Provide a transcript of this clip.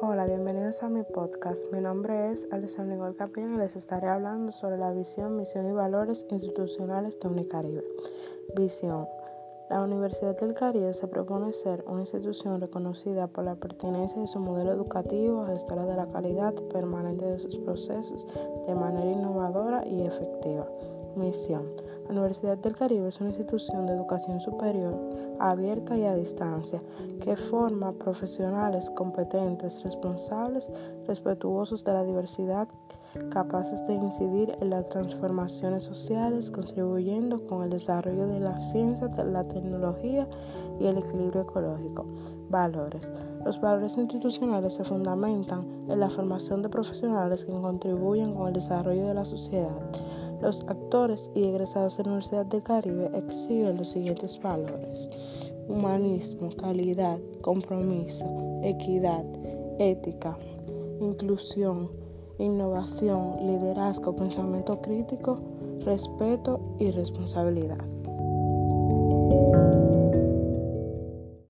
bienvenidos a mi podcast. Mi nombre es Alessandra Nicole Capellán y les estaré hablando sobre la visión, misión y valores institucionales de Unicaribe. Visión. La Universidad del Caribe se propone ser una institución reconocida por la pertenencia de su modelo educativo, gestora de la calidad permanente de sus procesos de manera innovadora y efectiva. La Universidad del Caribe es una institución de educación superior abierta y a distancia que forma profesionales competentes, responsables, respetuosos de la diversidad, capaces de incidir en las transformaciones sociales, contribuyendo con el desarrollo de la ciencia, la tecnología y el equilibrio ecológico. Valores. Los valores institucionales se fundamentan en la formación de profesionales que contribuyen con el desarrollo de la sociedad los actores y egresados de la Universidad del Caribe exhiben los siguientes valores. Humanismo, calidad, compromiso, equidad, ética, inclusión, innovación, liderazgo, pensamiento crítico, respeto y responsabilidad.